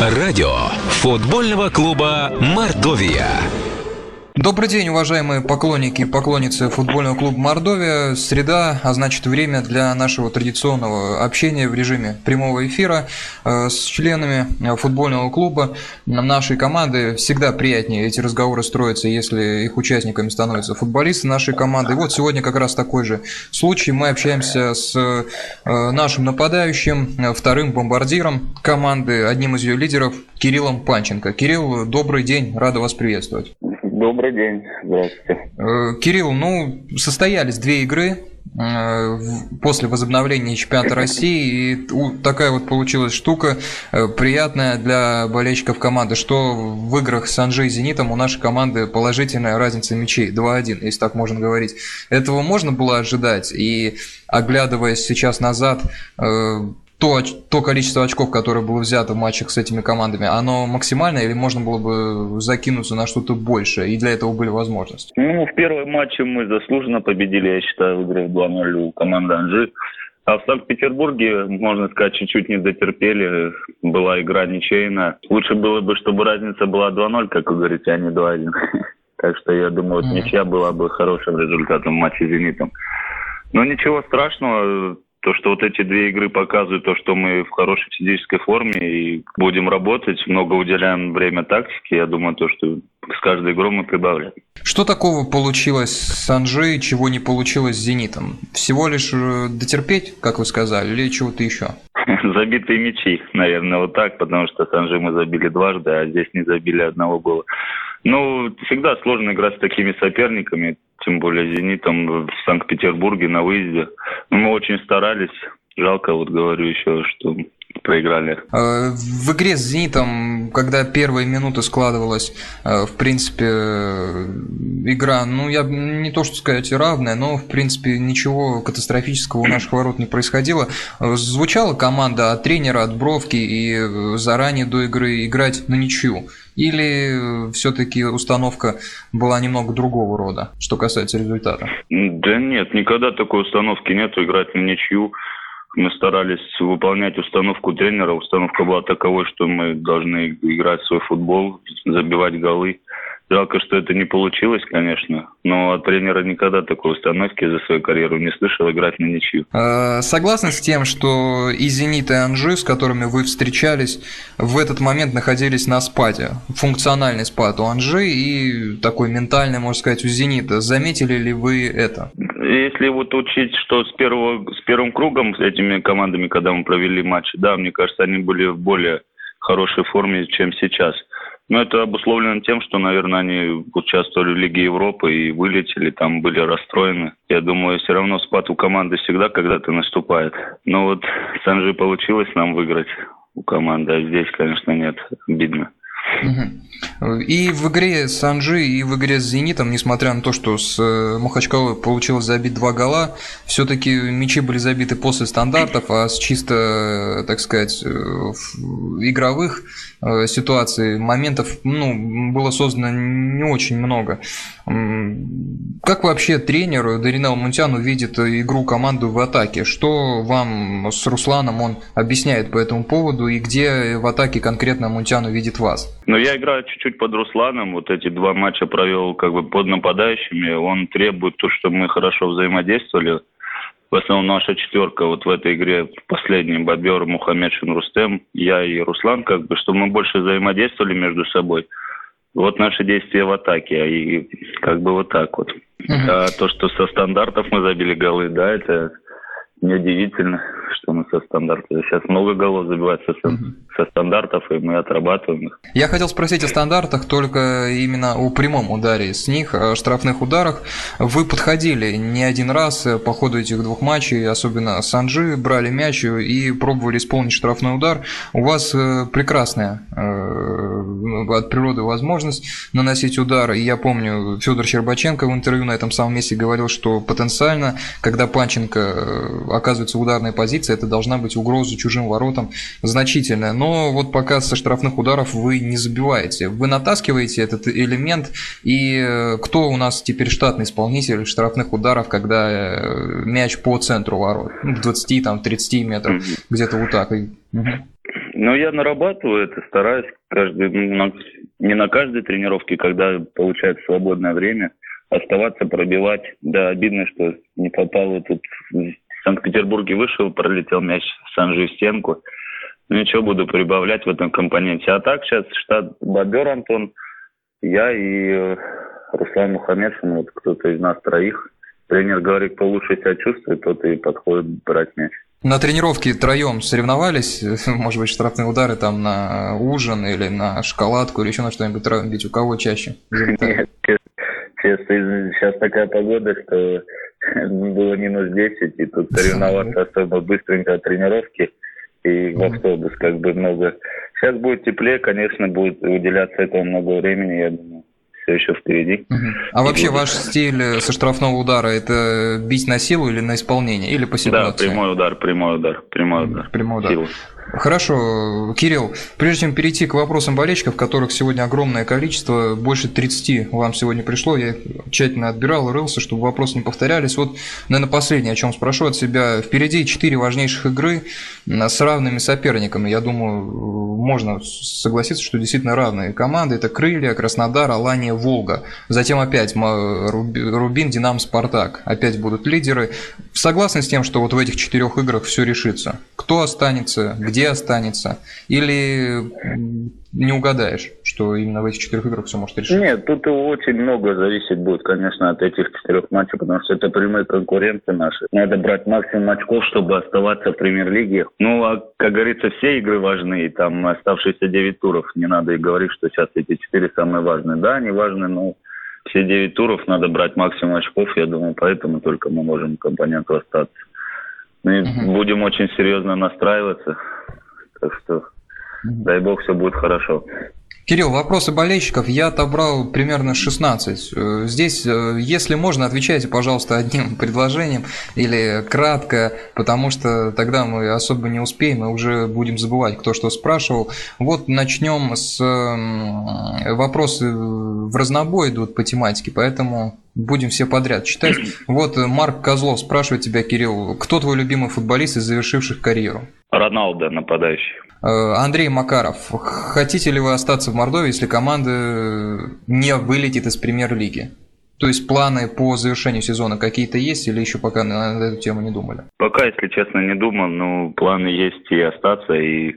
Радио футбольного клуба «Мордовия». Добрый день, уважаемые поклонники и поклонницы футбольного клуба «Мордовия». Среда, а значит время для нашего традиционного общения в режиме прямого эфира э, с членами э, футбольного клуба нашей команды. Всегда приятнее эти разговоры строятся, если их участниками становятся футболисты нашей команды. И вот сегодня как раз такой же случай. Мы общаемся с э, нашим нападающим, вторым бомбардиром команды, одним из ее лидеров, Кириллом Панченко. Кирилл, добрый день, рада вас приветствовать. Добрый день, здравствуйте. Э, Кирилл, ну, состоялись две игры э, после возобновления чемпионата России, и такая вот получилась штука э, приятная для болельщиков команды, что в играх с Анжей и Зенитом у нашей команды положительная разница мячей 2-1, если так можно говорить. Этого можно было ожидать, и оглядываясь сейчас назад, то, то количество очков, которое было взято в матчах с этими командами, оно максимальное или можно было бы закинуться на что-то большее, и для этого были возможности? Ну, в первом матче мы заслуженно победили, я считаю, в игре 2-0 у команды Анжи. А в Санкт-Петербурге, можно сказать, чуть-чуть не дотерпели. Была игра ничейная. Лучше было бы, чтобы разница была 2-0, как вы говорите, а не 2-1. Так что я думаю, вот ничья была бы хорошим результатом в матче с «Зенитом». Но ничего страшного то, что вот эти две игры показывают то, что мы в хорошей физической форме и будем работать, много уделяем время тактике, я думаю, то, что с каждой игрой мы прибавляем. Что такого получилось с Анжей, чего не получилось с Зенитом? Всего лишь э, дотерпеть, как вы сказали, или чего-то еще? Забитые мячи, наверное, вот так, потому что с Анжей мы забили дважды, а здесь не забили одного гола. Ну, всегда сложно играть с такими соперниками тем более «Зенитом» в Санкт-Петербурге на выезде. Но мы очень старались. Жалко, вот говорю еще, что проиграли. Э, в игре с «Зенитом», когда первые минуты складывалась, э, в принципе, э, игра, ну, я не то что сказать равная, но, в принципе, ничего катастрофического у наших ворот не происходило. Звучала команда от тренера, от Бровки и заранее до игры играть на ничью. Или все-таки установка была немного другого рода, что касается результата? Да нет, никогда такой установки нету, играть на ничью. Мы старались выполнять установку тренера. Установка была таковой, что мы должны играть свой футбол, забивать голы. Жалко, что это не получилось, конечно, но от тренера никогда такой установки за свою карьеру не слышал играть на ничью. А, согласны с тем, что и «Зенит», и «Анжи», с которыми вы встречались, в этот момент находились на спаде? Функциональный спад у «Анжи» и такой ментальный, можно сказать, у «Зенита». Заметили ли вы это? Если вот учить, что с, первого, с первым кругом с этими командами, когда мы провели матчи, да, мне кажется, они были в более хорошей форме, чем сейчас – ну, это обусловлено тем, что, наверное, они участвовали в Лиге Европы и вылетели, там были расстроены. Я думаю, все равно спад у команды всегда когда-то наступает. Но вот с Анжи получилось нам выиграть у команды, а здесь, конечно, нет, обидно. И в игре с Анжи, и в игре с Зенитом, несмотря на то, что с э, Махачкалой получилось забить два гола, все-таки мячи были забиты после стандартов, а с чисто, так сказать, э, игровых э, ситуаций, моментов, ну, было создано не очень много. Как вообще тренер Даринел Мунтян видит игру команды в атаке? Что вам с Русланом он объясняет по этому поводу и где в атаке конкретно Мунтян видит вас? Ну, я играю чуть-чуть под Русланом. Вот эти два матча провел как бы под нападающими. Он требует то, чтобы мы хорошо взаимодействовали. В основном наша четверка вот в этой игре последний Бобер, Мухаммед Шинрустем, я и Руслан, как бы, чтобы мы больше взаимодействовали между собой. Вот наши действия в атаке, и как бы вот так вот. Uh-huh. А то, что со стандартов мы забили голы, да, это неудивительно, что мы со стандартов. Сейчас много голов забивается со, угу. со стандартов, и мы отрабатываем их. Я хотел спросить о стандартах, только именно о прямом ударе с них, о штрафных ударах. Вы подходили не один раз по ходу этих двух матчей, особенно с Анжи, брали мяч и пробовали исполнить штрафной удар. У вас э, прекрасная э, от природы возможность наносить удар. И я помню, Федор Щербаченко в интервью на этом самом месте говорил, что потенциально, когда Панченко э, оказывается в ударной позиции, это должна быть угроза чужим воротам значительная. Но вот пока со штрафных ударов вы не забиваете. Вы натаскиваете этот элемент, и э, кто у нас теперь штатный исполнитель штрафных ударов, когда э, мяч по центру ворот, ну, в 20-30 метров, где-то вот так. Ну, я нарабатываю это, стараюсь каждый, не на каждой тренировке, когда получается свободное время, оставаться, пробивать. Да, обидно, что не попал тут Санкт-Петербурге вышел, пролетел мяч в Санжи в стенку. Ну, ничего, буду прибавлять в этом компоненте. А так сейчас штат Бобер Антон, я и э, Руслан Мухаммедшин, вот кто-то из нас троих. Тренер говорит, кто лучше себя чувствует, тот и подходит брать мяч. На тренировке троем соревновались, может быть, штрафные удары там на ужин или на шоколадку или еще на что-нибудь бить, у кого чаще? Нет, честно, сейчас такая погода, что было минус 10, и тут соревноваться особо быстренько от тренировки и в автобус как бы много. Сейчас будет теплее, конечно, будет уделяться этому много времени, я думаю все еще впереди. А и вообще будет... ваш стиль э, со штрафного удара это бить на силу или на исполнение, или по ситуации? Да, прямой удар, прямой удар, прямой удар. Прямой удар. Силу. Хорошо, Кирилл, прежде чем перейти к вопросам болельщиков, которых сегодня огромное количество, больше 30 вам сегодня пришло, я тщательно отбирал, рылся, чтобы вопросы не повторялись. Вот, наверное, последнее, о чем спрошу от себя. Впереди 4 важнейших игры с равными соперниками. Я думаю, можно согласиться, что действительно равные команды. Это Крылья, Краснодар, Алания, Волга. Затем опять Рубин, Динам, Спартак. Опять будут лидеры. Согласны с тем, что вот в этих четырех играх все решится? Кто останется, где где останется? Или не угадаешь, что именно в этих четырех играх все может решиться? Нет, тут очень много зависит будет, конечно, от этих четырех матчей, потому что это прямые конкуренты наши. Надо брать максимум очков, чтобы оставаться в премьер-лиге. Ну, а, как говорится, все игры важны, и там оставшиеся девять туров. Не надо и говорить, что сейчас эти четыре самые важные. Да, они важны, но все девять туров надо брать максимум очков, я думаю, поэтому только мы можем компоненту остаться. Мы угу. будем очень серьезно настраиваться. Так что, угу. дай бог, все будет хорошо. Кирилл, вопросы болельщиков я отобрал примерно 16. Э, здесь, э, если можно, отвечайте, пожалуйста, одним предложением или кратко, потому что тогда мы особо не успеем и уже будем забывать, кто что спрашивал. Вот начнем с вопросы в разнобой идут по тематике, поэтому будем все подряд читать. Вот Марк Козлов спрашивает тебя, Кирилл, кто твой любимый футболист из завершивших карьеру? Роналдо, нападающий. Э, Андрей Макаров, хотите ли вы остаться в Мордовии, если команда не вылетит из премьер-лиги? То есть планы по завершению сезона какие-то есть или еще пока на эту тему не думали? Пока, если честно, не думал, но планы есть и остаться, и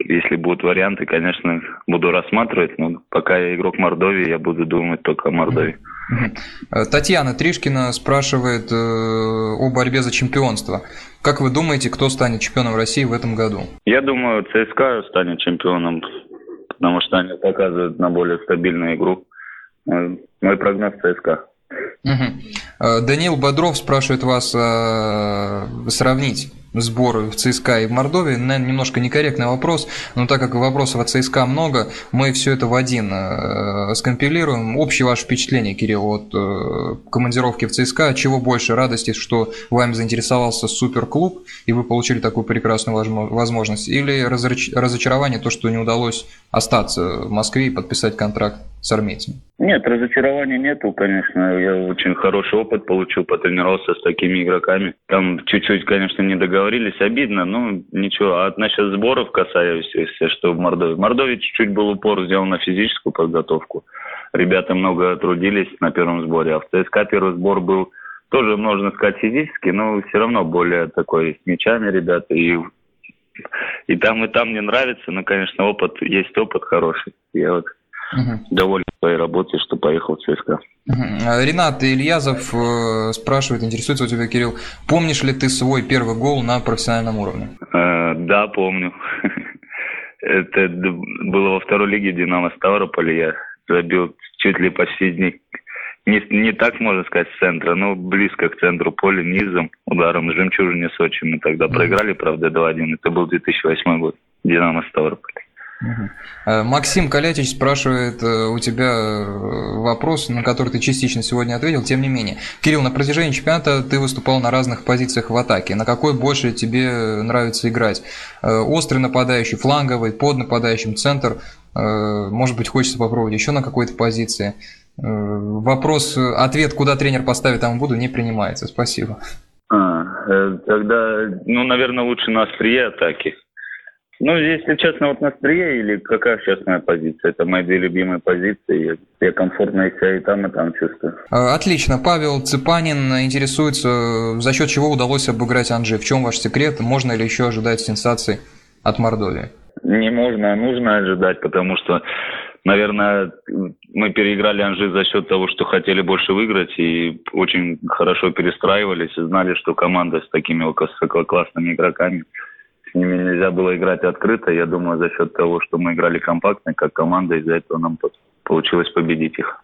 если будут варианты, конечно, буду рассматривать, но пока я игрок Мордовии, я буду думать только о Мордовии. Э, Татьяна Тришкина спрашивает э, о борьбе за чемпионство. Как вы думаете, кто станет чемпионом России в этом году? Я думаю, ЦСКА станет чемпионом, потому что они показывают на более стабильную игру. Э, мой прогноз ЦСКА. Угу. Даниил Бодров спрашивает вас сравнить сборы в ЦСКА и в Мордовии, наверное, немножко некорректный вопрос, но так как вопросов от ЦСКА много, мы все это в один э, скомпилируем. Общее ваше впечатление, Кирилл, от э, командировки в ЦСКА, чего больше радости, что вами заинтересовался суперклуб, и вы получили такую прекрасную возможность, или разочарование, то, что не удалось остаться в Москве и подписать контракт с армейцами? Нет, разочарования нету, конечно. Я очень хороший опыт получил, потренировался с такими игроками. Там чуть-чуть, конечно, не договорились, обидно, но ничего. А насчет сборов касаюсь, если что, в Мордовии. В Мордовии чуть-чуть был упор сделан на физическую подготовку. Ребята много трудились на первом сборе, а в ЦСКА первый сбор был тоже, можно сказать, физически, но все равно более такой с мячами ребята. И, и там, и там мне нравится, но, конечно, опыт, есть опыт хороший. Я вот угу. доволен своей работой, что поехал в ЦСКА. Угу. Ренат Ильязов э, спрашивает, интересуется у тебя, Кирилл, помнишь ли ты свой первый гол на профессиональном уровне? Э, да, помню. Это было во второй лиге Динамо Ставрополя. Я забил чуть ли почти не, не, не так, можно сказать, с центра, но близко к центру поля, низом, ударом жемчужине Сочи. Мы тогда проиграли, правда, 2-1. Это был 2008 год. Динамо Ставрополь. Э, Максим Калятич спрашивает э, у тебя э, вопрос, на который ты частично сегодня ответил, тем не менее. Кирилл, на протяжении чемпионата ты выступал на разных позициях в атаке. На какой больше тебе нравится играть? Острый нападающий, фланговый, под нападающим, центр? Может быть, хочется попробовать еще на какой-то позиции? Вопрос, ответ, куда тренер поставит, там буду, не принимается. Спасибо. А, тогда, ну, наверное, лучше на острие атаки Ну, если честно, вот на стрие или какая сейчас моя позиция? Это мои две любимые позиции. Я комфортно себя и там, и там чувствую. А, отлично. Павел Цыпанин интересуется, за счет чего удалось обыграть Анжи. В чем ваш секрет? Можно ли еще ожидать сенсаций от Мордовии? Не можно, а нужно ожидать, потому что Наверное, мы переиграли Анжи за счет того, что хотели больше выиграть и очень хорошо перестраивались и знали, что команда с такими высококлассными игроками с ними нельзя было играть открыто. Я думаю, за счет того, что мы играли компактно, как команда, из-за этого нам получилось победить их.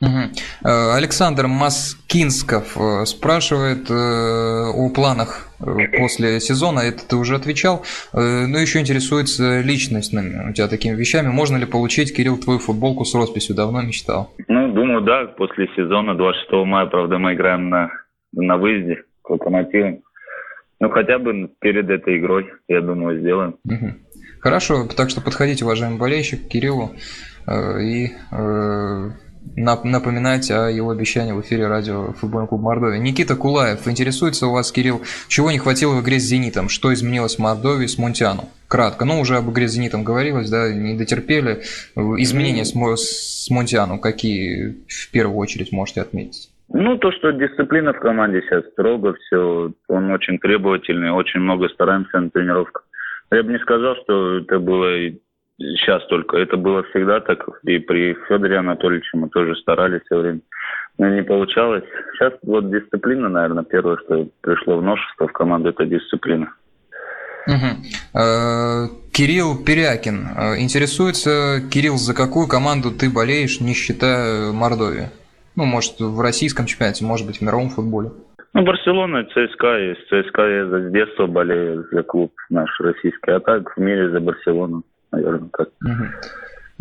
Угу. Александр Маскинсков э, спрашивает э, о планах после сезона. Это ты уже отвечал. Но еще интересуется личностными у тебя такими вещами. Можно ли получить, Кирилл, твою футболку с росписью? Давно мечтал. Ну, думаю, да. После сезона 26 мая, правда, мы играем на, на выезде к локомотивам. Ну, хотя бы перед этой игрой, я думаю, сделаем. Хорошо, так что подходите, уважаемый болельщик, к Кириллу и напоминать о его обещании в эфире радио «Футбольный клуб Мордовия». Никита Кулаев интересуется у вас, Кирилл, чего не хватило в игре с «Зенитом», что изменилось в Мордовии с Мунтиану? Кратко, ну уже об игре с «Зенитом» говорилось, да, не дотерпели. Изменения с, с Мунтиану какие в первую очередь можете отметить? Ну, то, что дисциплина в команде сейчас строго, все, он очень требовательный, очень много стараемся на тренировках. Я бы не сказал, что это было сейчас только. Это было всегда так. И при Федоре Анатольевиче мы тоже старались все время. Но не получалось. Сейчас вот дисциплина, наверное, первое, что пришло в ножество в команду, это дисциплина. Угу. Кирилл Перякин э, интересуется, Кирилл, за какую команду ты болеешь, не считая Мордовии? Ну, может, в российском чемпионате, может быть, в мировом футболе. Ну, Барселона, ЦСКА есть. ЦСКА я с детства болею за клуб наш российский. А так в мире за Барселону наверное, так.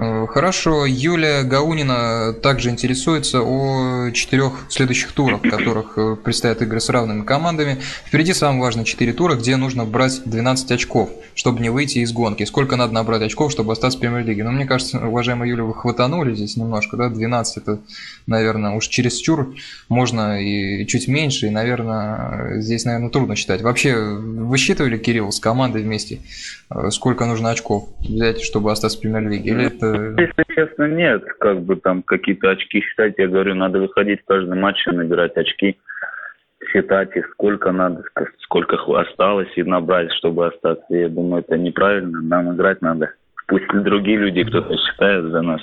Хорошо. Юлия Гаунина также интересуется о четырех следующих турах, в которых э, предстоят игры с равными командами. Впереди самое важное четыре тура, где нужно брать 12 очков, чтобы не выйти из гонки. Сколько надо набрать очков, чтобы остаться в премьер-лиге? Ну, мне кажется, уважаемая Юля, вы хватанули здесь немножко, да? 12 это, наверное, уж через чур можно и чуть меньше, и, наверное, здесь, наверное, трудно считать. Вообще, высчитывали, Кирилл, с командой вместе, э, сколько нужно очков взять, чтобы остаться в премьер-лиге? Или это если честно, нет. Как бы там какие-то очки считать, я говорю, надо выходить в каждый матч и набирать очки, считать их, сколько надо, сколько осталось и набрать, чтобы остаться. Я думаю, это неправильно. Нам играть надо. Пусть другие люди кто-то считает за нас.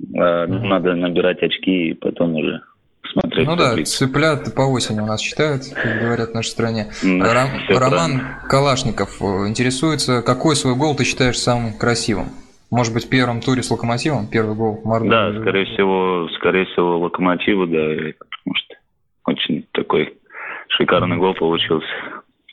Ну, надо набирать очки и потом уже смотреть. Ну да, цыплят по осени у нас считают, как говорят в нашей стране. Да, Ром, Роман правильно. Калашников э, интересуется, какой свой гол ты считаешь самым красивым? Может быть, в первом туре с Локомотивом, первый гол Мордовии? Да, скорее всего, скорее всего, Локомотиву, да, потому что очень такой шикарный гол получился.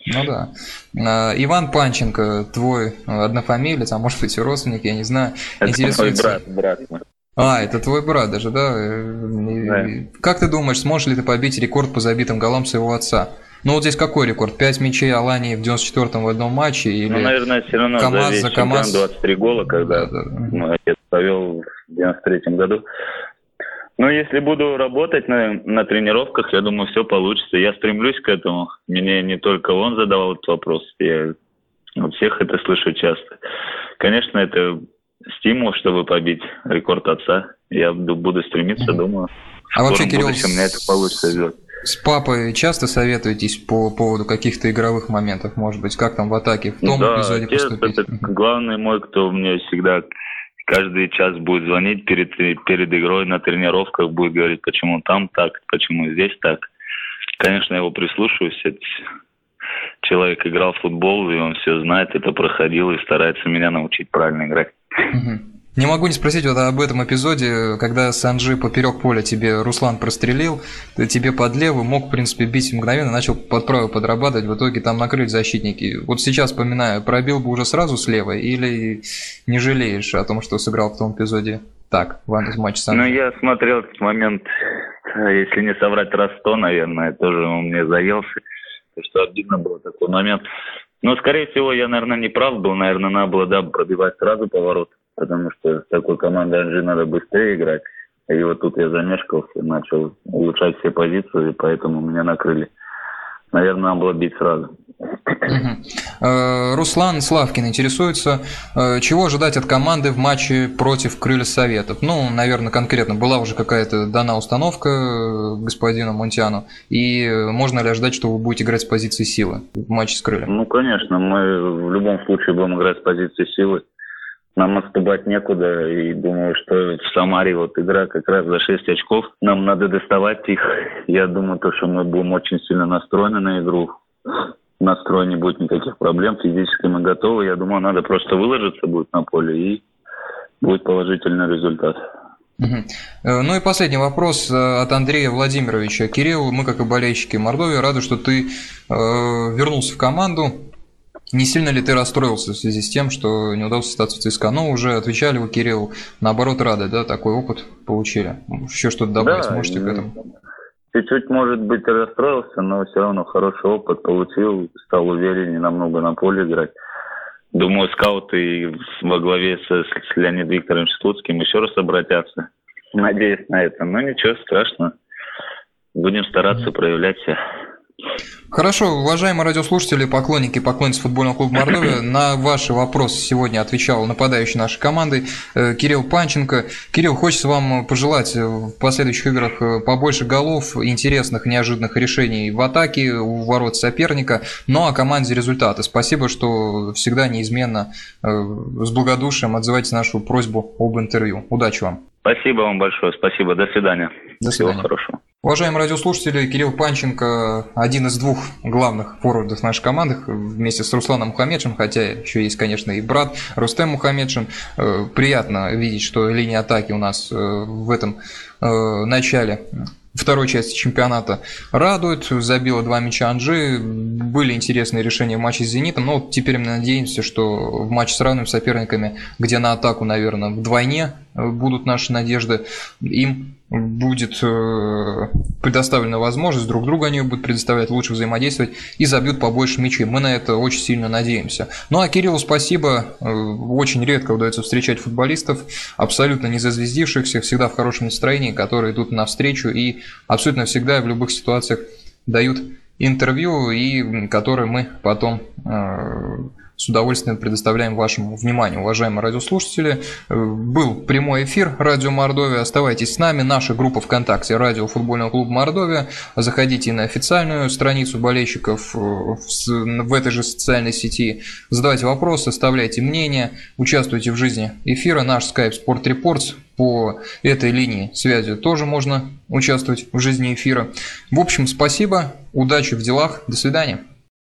Ну да. А, Иван Панченко, твой однофамилец, а может быть и родственник, я не знаю, это интересуется... мой брат, брат. А, это твой брат даже, да? да? Как ты думаешь, сможешь ли ты побить рекорд по забитым голам своего отца? Ну вот здесь какой рекорд? 5 мячей Алании в 94-м в одном матче? Или ну, наверное, все равно КамАЗ за, за КамАЗ? 23 гола, когда да, да. мой отец повел в 93-м году. Ну, если буду работать на, на тренировках, я думаю, все получится. Я стремлюсь к этому. Мне не только он задавал этот вопрос. Я от всех это слышу часто. Конечно, это стимул, чтобы побить рекорд отца. Я буду стремиться, думаю. А вообще, Кирилл, будущем мне это получится с папой часто советуетесь по поводу каких-то игровых моментов, может быть, как там в атаке, в том да, эпизоде отец поступить? это главный мой, кто мне всегда каждый час будет звонить перед, перед игрой на тренировках, будет говорить, почему там так, почему здесь так. Конечно, я его прислушиваюсь. Человек играл в футбол, и он все знает, это проходил и старается меня научить правильно играть. Угу. Не могу не спросить вот об этом эпизоде, когда Санджи поперек поля тебе Руслан прострелил, тебе под левый, мог, в принципе, бить мгновенно, начал под правый подрабатывать, в итоге там накрыли защитники. Вот сейчас вспоминаю, пробил бы уже сразу слева или не жалеешь о том, что сыграл в том эпизоде так, в матче Санджи? Ну, я смотрел этот момент, если не соврать, раз сто, наверное, тоже он мне заелся, потому что обидно было такой момент. Но, скорее всего, я, наверное, не прав был, наверное, надо было, да, пробивать сразу поворот потому что с такой командой Анжи надо быстрее играть. И вот тут я замешкался, начал улучшать все позиции, поэтому меня накрыли. наверное, надо было бить сразу. Э, Руслан Славкин интересуется, э, чего ожидать от команды в матче против Крылья Советов? Ну, наверное, конкретно была уже какая-то дана установка э, господину Монтиану, и можно ли ожидать, что вы будете играть с позиции силы в матче с Крыльем? Ну, конечно, мы в любом случае будем играть с позиции силы. Нам отступать некуда, и думаю, что в Самаре вот игра как раз за 6 очков. Нам надо доставать их. Я думаю, то, что мы будем очень сильно настроены на игру настрой не будет никаких проблем, физически мы готовы. Я думаю, надо просто выложиться будет на поле и будет положительный результат. Ну и последний вопрос э, от Андрея Владимировича. Кирилл, мы как и болельщики Мордовии рады, что ты э, вернулся в команду. Не сильно ли ты расстроился в связи с тем, что не удалось остаться в ЦСКА? Ну, уже отвечали вы, Кирилл, наоборот, рады, да, такой опыт получили. Еще что-то добавить да, сможете к этому? Чуть-чуть, может быть, расстроился, но все равно хороший опыт получил, стал увереннее намного на поле играть. Думаю, скауты во главе с, с Леонидом Викторовичем Слуцким еще раз обратятся. Надеюсь на это. Но ничего страшного. Будем стараться проявлять себя. Хорошо, уважаемые радиослушатели, поклонники, поклонницы футбольного клуба Мордовия, на ваши вопросы сегодня отвечал нападающий нашей команды э, Кирилл Панченко. Кирилл, хочется вам пожелать в последующих играх э, побольше голов, интересных, неожиданных решений в атаке, у ворот соперника, ну а команде результаты. Спасибо, что всегда неизменно э, с благодушием отзываете нашу просьбу об интервью. Удачи вам. Спасибо вам большое, спасибо. До свидания. До свидания. Всего хорошего. Уважаемые радиослушатели, Кирилл Панченко один из двух главных форвардов нашей команды вместе с Русланом Мухаммедшин, хотя еще есть, конечно, и брат Рустем Мухаммедшин. Э, приятно видеть, что линия атаки у нас э, в этом э, начале второй части чемпионата радует. Забила два мяча Анжи. Были интересные решения в матче с «Зенитом». Но теперь мы надеемся, что в матче с равными соперниками, где на атаку, наверное, вдвойне будут наши надежды, им будет э, предоставлена возможность, друг другу они будут предоставлять, лучше взаимодействовать и забьют побольше мячей. Мы на это очень сильно надеемся. Ну а Кириллу спасибо. Э, очень редко удается встречать футболистов, абсолютно не зазвездившихся, всегда в хорошем настроении, которые идут навстречу и абсолютно всегда в любых ситуациях дают интервью и которые мы потом э, с удовольствием предоставляем вашему вниманию, уважаемые радиослушатели. Э, был прямой эфир Радио Мордовия. Оставайтесь с нами. Наша группа ВКонтакте Радио Футбольного клуба Мордовия. Заходите на официальную страницу болельщиков э, в этой же социальной сети. Задавайте вопросы, оставляйте мнения, участвуйте в жизни эфира. Наш skype Sport Reports по этой линии связи тоже можно участвовать в жизни эфира. В общем, спасибо, удачи в делах, до свидания.